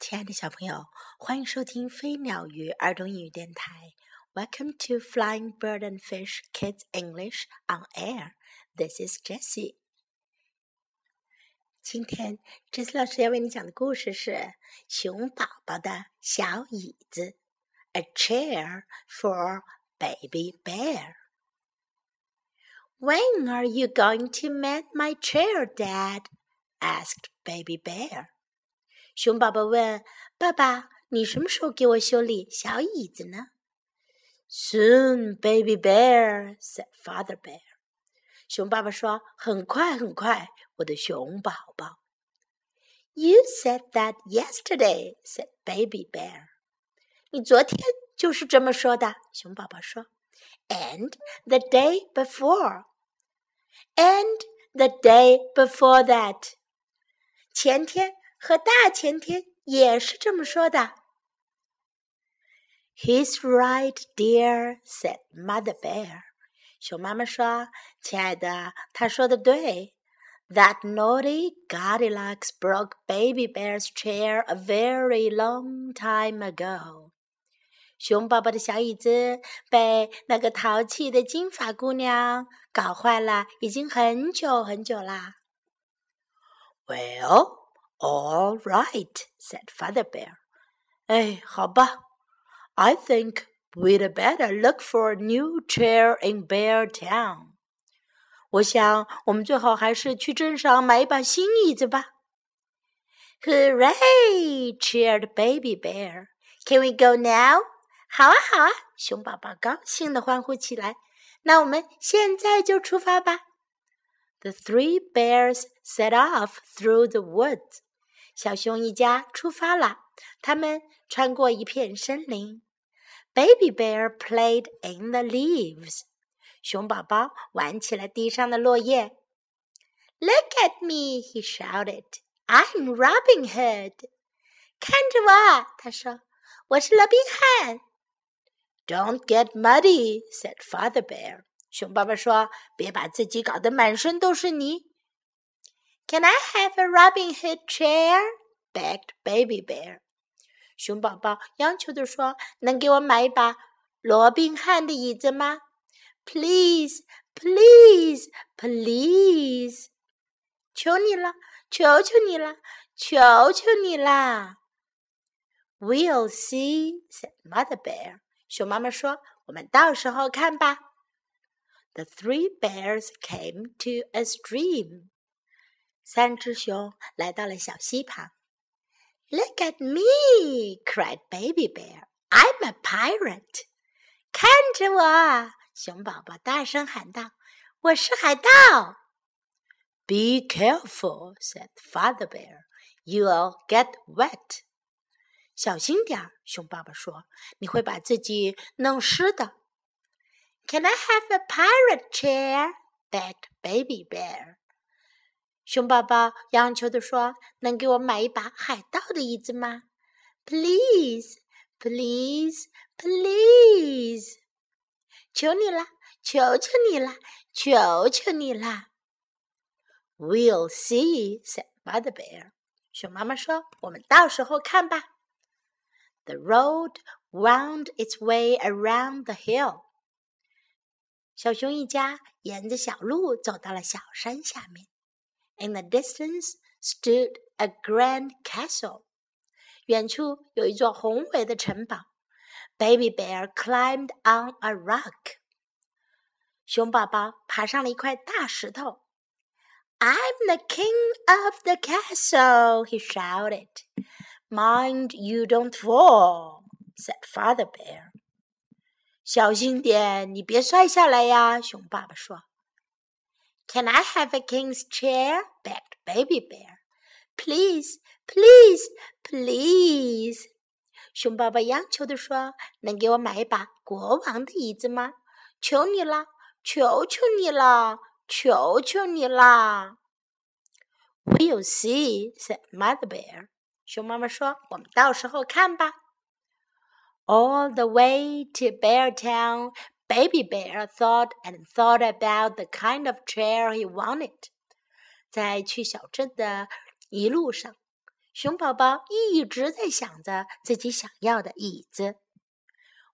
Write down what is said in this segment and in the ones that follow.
亲爱的小朋友，欢迎收听飞鸟鱼儿童英语电台。Welcome to Flying Bird and Fish Kids English on Air. This is Jessie. 今天，Jessie 老师要为你讲的故事是《熊宝宝的小椅子》，A chair for Baby Bear. When are you going to mend my chair, Dad? asked Baby Bear. 熊宝宝问爸爸：“你什么时候给我修理小椅子呢？” Soon, baby bear said Father Bear. 熊爸爸说：“很快，很快，我的熊宝宝。” You said that yesterday, said Baby Bear. 你昨天就是这么说的，熊宝宝说。And the day before, and the day before that. 前天和大前天也是这么说的。He's right, dear," said Mother Bear. "熊妈妈说，亲爱的，他说的对。That naughty Goldilocks broke Baby Bear's chair a very long time ago. 熊宝宝的小椅子被那个淘气的金发姑娘搞坏了，已经很久很久啦。Well, All right, said Father Bear. 哎，好吧，I think we'd better look for a new chair in Bear Town. 我想我们最好还是去镇上买一把新椅子吧。Hooray! cheered Baby Bear. Can we go now? 好啊，好啊！熊宝宝高兴地欢呼起来。那我们现在就出发吧。The three bears set off through the woods. 小熊一家出发了，他们穿过一片森林。Baby bear played in the leaves。熊宝宝玩起了地上的落叶。Look at me! He shouted. I'm Robin Hood. 看着我，他说，我是罗宾汉。Don't get muddy, said Father Bear. 熊爸爸说，别把自己搞得满身都是泥。Can I have a Robin Hood chair? begged Baby Bear. 熊宝宝央求的说：“能给我买一把罗宾汉的椅子吗？”Please, please, please！求你了，求求你了，求求你啦！We'll see," said Mother Bear. 熊妈妈说：“我们到时候看吧。” The three bears came to a stream. 三只熊来到了小溪旁。Look at me! cried Baby Bear. I'm a pirate. 看着我，熊宝宝大声喊道：“我是海盗。” Be careful, said Father Bear. You'll get wet. 小心点儿，熊爸爸说：“你会把自己弄湿的。” Can I have a pirate chair? begged Baby Bear. 熊宝宝央求的说：“能给我买一把海盗的椅子吗？”“Please, please, please！” 求你了，求求你了，求求你了。“We'll see,” said Mother Bear. 熊妈妈说：“我们到时候看吧。” The road wound its way around the hill. 小熊一家沿着小路走到了小山下面。In the distance stood a grand castle. 远处有一座宏伟的城堡。Baby bear climbed on a rock. 熊宝宝爬上了一块大石头。I'm the king of the castle, he shouted. Mind you don't fall, said Father Bear. 小心点，你别摔下来呀！熊爸爸说。 can I have a king's chair? begged Baby Bear. Please, please, please. 熊宝宝央求的说：“能给我买一把国王的椅子吗？求你了，求求你了，求求你啦！”We'll see," said Mother Bear. 熊妈妈说：“我们到时候看吧。” All the way to Bear Town, Baby Bear thought and thought about the kind of chair he wanted. 在去小镇的一路上， 熊宝宝一直在想着自己想要的椅子。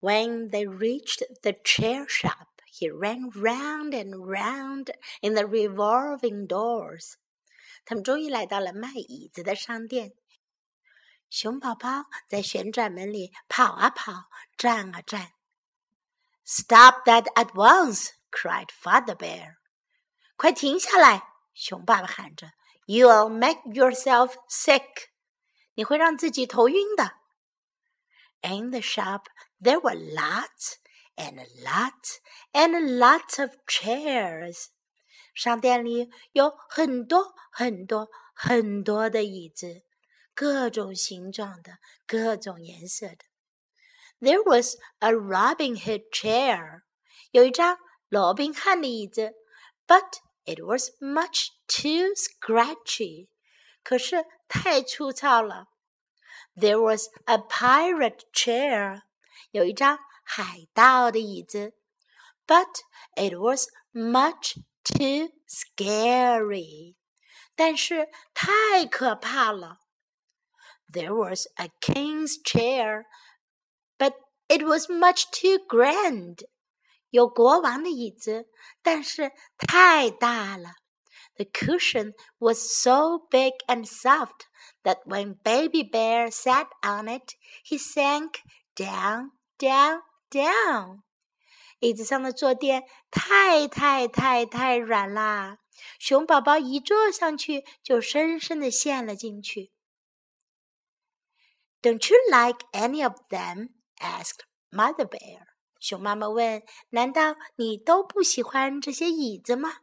When they reached the chair shop, he ran round and round in the revolving doors. 他们终于来到了卖椅子的商店。熊宝宝在旋转门里跑啊跑，转啊转。 Stop that at once! cried Father Bear. 快停下来！熊爸爸喊着：“You'll make yourself sick. 你会让自己头晕的。” In the shop, there were lots and lots and lots of chairs. 商店里有很多很多很多的椅子，各种形状的，各种颜色的。 There was a Robin Hood chair，有一张罗宾汉的椅子，but it was much too scratchy，可是太粗糙了。There was a pirate chair，有一张海盗的椅子，but it was much too scary，但是太可怕了。There was a king's chair, but it was much too grand. 有国王的椅子，但是太大了。The cushion was so big and soft that when Baby Bear sat on it, he sank down, down, down. 椅子上的坐垫太太太太软啦，熊宝宝一坐上去就深深的陷了进去。Don't you like any of them? asked Mother Bear. 熊妈妈问：“难道你都不喜欢这些椅子吗？”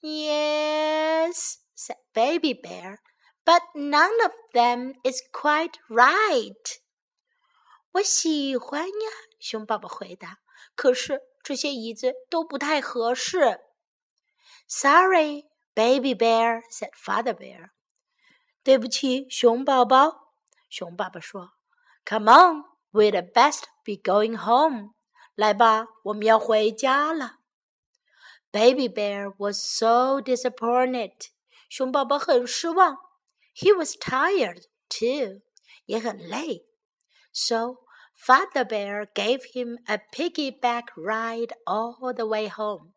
Yes, said Baby Bear, but none of them is quite right. 我喜欢呀，熊宝宝回答。可是这些椅子都不太合适。Sorry, Baby Bear said Father Bear. 对不起，熊宝宝。熊爸爸说：“Come on, we'd best be going home. 来吧，我们要回家了。” Baby Bear was so disappointed. 熊宝宝很失望。He was tired too. 也很累。So Father Bear gave him a piggyback ride all the way home.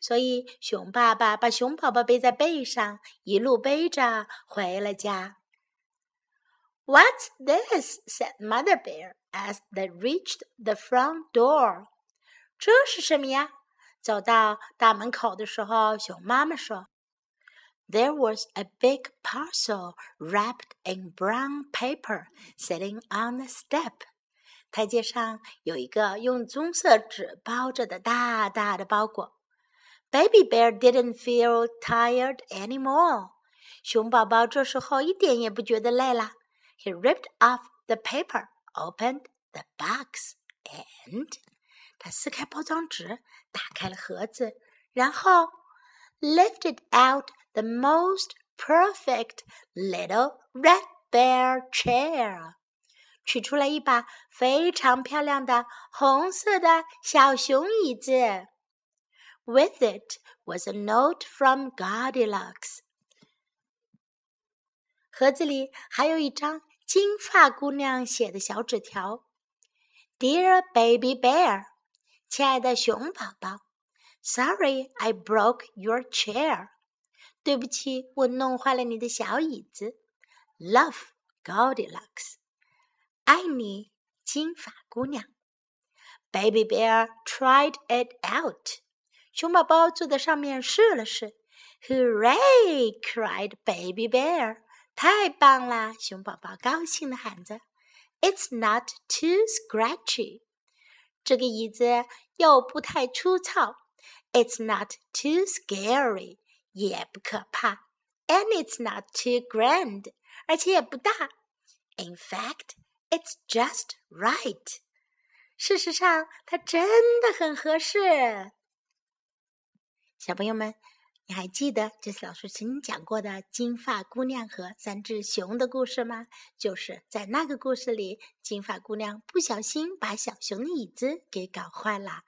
所以熊爸爸把熊宝宝背在背上，一路背着回了家。What's this? said Mother Bear as they reached the front door. 这是什么呀？走到大门口的时候，熊妈妈说：“There was a big parcel wrapped in brown paper sitting on the step.” 台阶上有一个用棕色纸包着的大大的包裹。Baby Bear didn't feel tired anymore。熊宝宝这时候一点也不觉得累了。He ripped off the paper, opened the box, and 他撕开包装纸，打开了盒子，然后 lifted out the most perfect little red bear chair。取出来一把非常漂亮的红色的小熊椅子。With it was a note from Goldilocks。盒子里还有一张 金发姑娘写的小纸条：“Dear Baby Bear，亲爱的熊宝宝，Sorry I broke your chair。对不起，我弄坏了你的小椅子。Love Goldilocks。”爱你，金发姑娘。Baby Bear tried it out。熊宝宝坐在上面试了试。Hooray! cried Baby Bear。太棒了！熊宝宝高兴地喊着。It's not too scratchy。这个椅子又不太粗糙。It's not too scary。也不可怕。And it's not too grand。而且也不大。In fact。It's just right。事实上，它真的很合适。小朋友们，你还记得这次老师曾经讲过的金发姑娘和三只熊的故事吗？就是在那个故事里，金发姑娘不小心把小熊的椅子给搞坏了。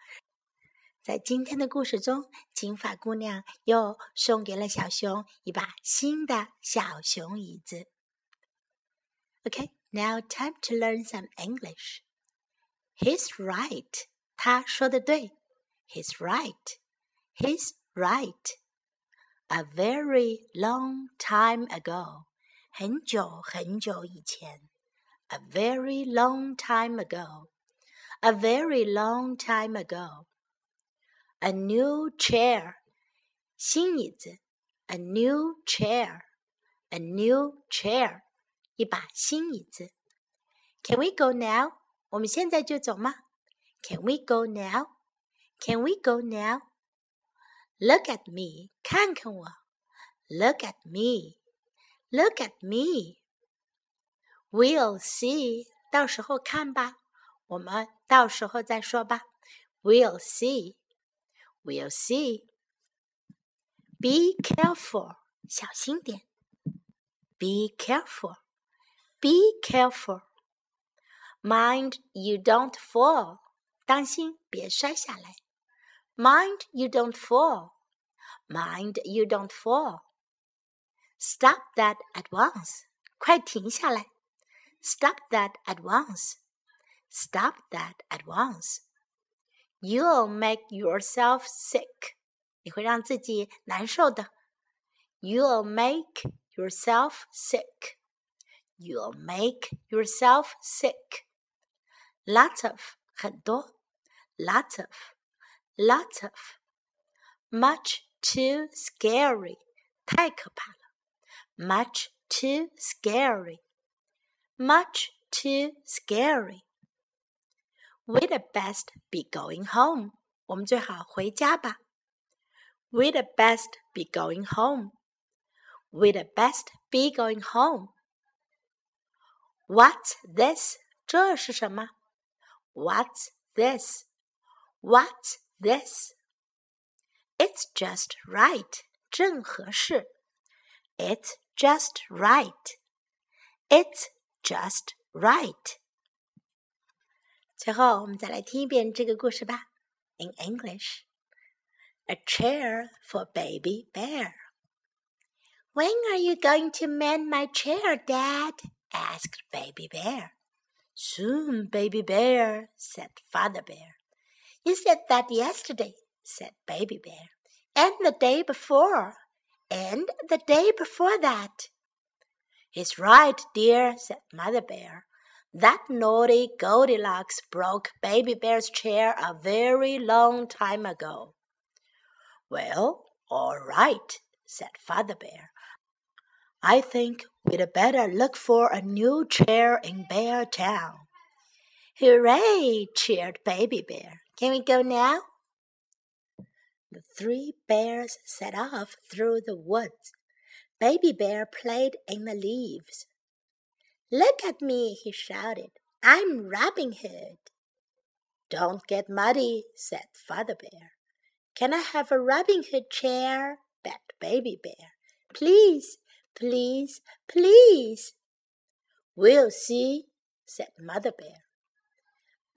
在今天的故事中，金发姑娘又送给了小熊一把新的小熊椅子。OK，now time to learn some English. He's right. 他说的对。He's right. He's right. A very long time ago. 很久很久以前。A very long time ago. A very long time ago. A new chair. 新椅子。A new chair. A new chair. 一把新椅子。Can we go now？我们现在就走吗？Can we go now？Can we go now？Look at me，看看我。Look at me，Look at me。We'll see，到时候看吧。我们到时候再说吧。We'll see，We'll see。Be careful，小心点。Be careful。be careful. Mind you don't fall. 当心别摔下来。 Mind you don't fall. Mind you don't fall. Stop that at once. 快停下来。Stop that at once. Stop that at once. You'll make yourself sick. 你会让自己难受的。You'll make yourself sick. You'll make yourself sick. Lots of 很多，lots of lots of much too scary 太可怕了，much too scary much too scary. We'd best be going home. 我们最好回家吧。We'd best be going home. We'd best be going home. What's this？这是什么？What's this? What's this? It's just right，正合适。It's just right. It's just right. 最后，我们再来听一遍这个故事吧。In English, a chair for baby bear. When are you going to mend my chair, Dad? asked Baby Bear. Soon, Baby Bear, said Father Bear. You said that yesterday, said Baby Bear, and the day before, and the day before that. He's right, dear, said Mother Bear. That naughty Goldilocks broke Baby Bear's chair a very long time ago. Well, all right, said Father Bear. I think we'd better look for a new chair in Bear Town. Hooray! cheered Baby Bear. Can we go now? The three bears set off through the woods. Baby Bear played in the leaves. Look at me, he shouted. I'm Robin Hood. Don't get muddy, said Father Bear. Can I have a Robin Hood chair? begged Baby Bear. Please, Please, please. We'll see, said Mother Bear.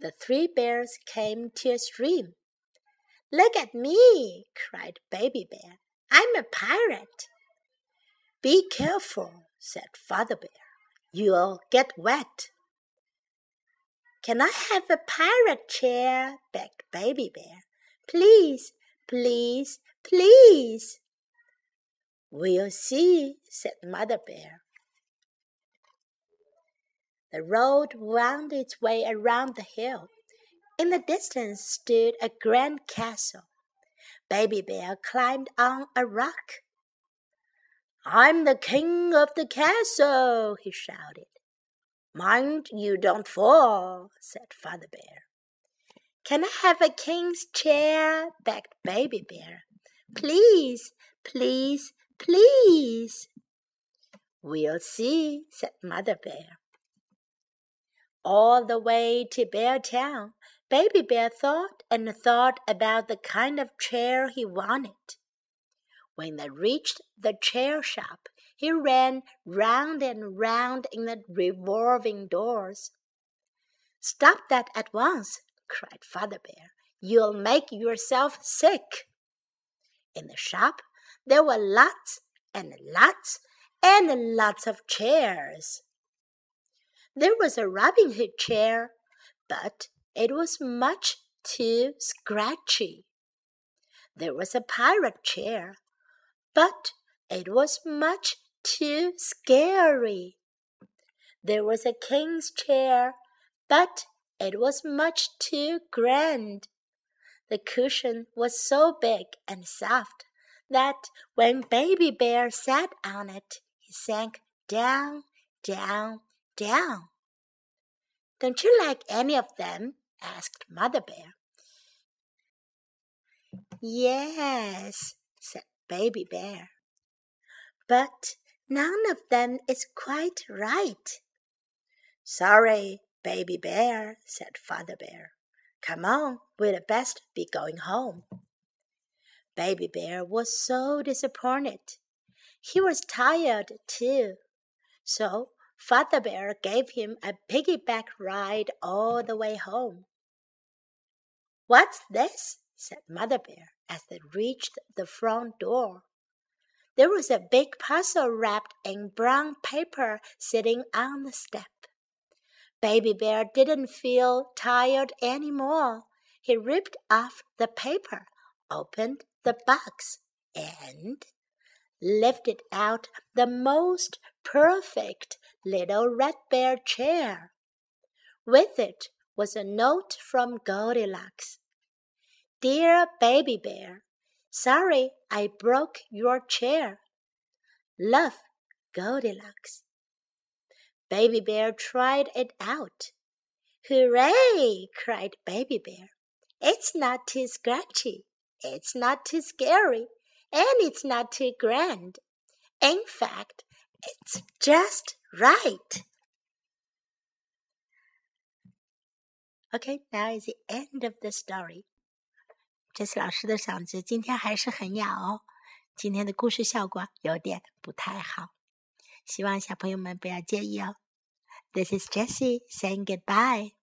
The three bears came to a stream. Look at me, cried Baby Bear. I'm a pirate. Be careful, said Father Bear. You'll get wet. Can I have a pirate chair? begged Baby Bear. Please, please, please. We'll see, said Mother Bear. The road wound its way around the hill. In the distance stood a grand castle. Baby Bear climbed on a rock. I'm the king of the castle, he shouted. Mind you don't fall, said Father Bear. Can I have a king's chair? begged Baby Bear. Please, please, Please. We'll see, said Mother Bear. All the way to Bear Town, Baby Bear thought and thought about the kind of chair he wanted. When they reached the chair shop, he ran round and round in the revolving doors. Stop that at once, cried Father Bear. You'll make yourself sick. In the shop, there were lots and lots and lots of chairs. There was a Robin Hood chair, but it was much too scratchy. There was a pirate chair, but it was much too scary. There was a king's chair, but it was much too grand. The cushion was so big and soft that when Baby Bear sat on it, he sank down, down, down. Don't you like any of them? asked Mother Bear. Yes, said Baby Bear. But none of them is quite right. Sorry, Baby Bear, said Father Bear. Come on, we'd best be going home. Baby Bear was so disappointed. He was tired too. So Father Bear gave him a piggyback ride all the way home. What's this? said Mother Bear as they reached the front door. There was a big parcel wrapped in brown paper sitting on the step. Baby Bear didn't feel tired any more. He ripped off the paper, opened the box, and lifted out the most perfect little red bear chair. With it was a note from Goldilocks. Dear Baby Bear, sorry I broke your chair. Love, Goldilocks. Baby Bear tried it out. Hooray! cried Baby Bear. It's not too scratchy, it's not too scary, and it's not too grand. In fact, it's just right. Okay, now is the end of the story. 这次老师的嗓子今天还是很哑哦，今天的故事效果有点不太好，希望小朋友们不要介意哦。This is Jessie saying goodbye.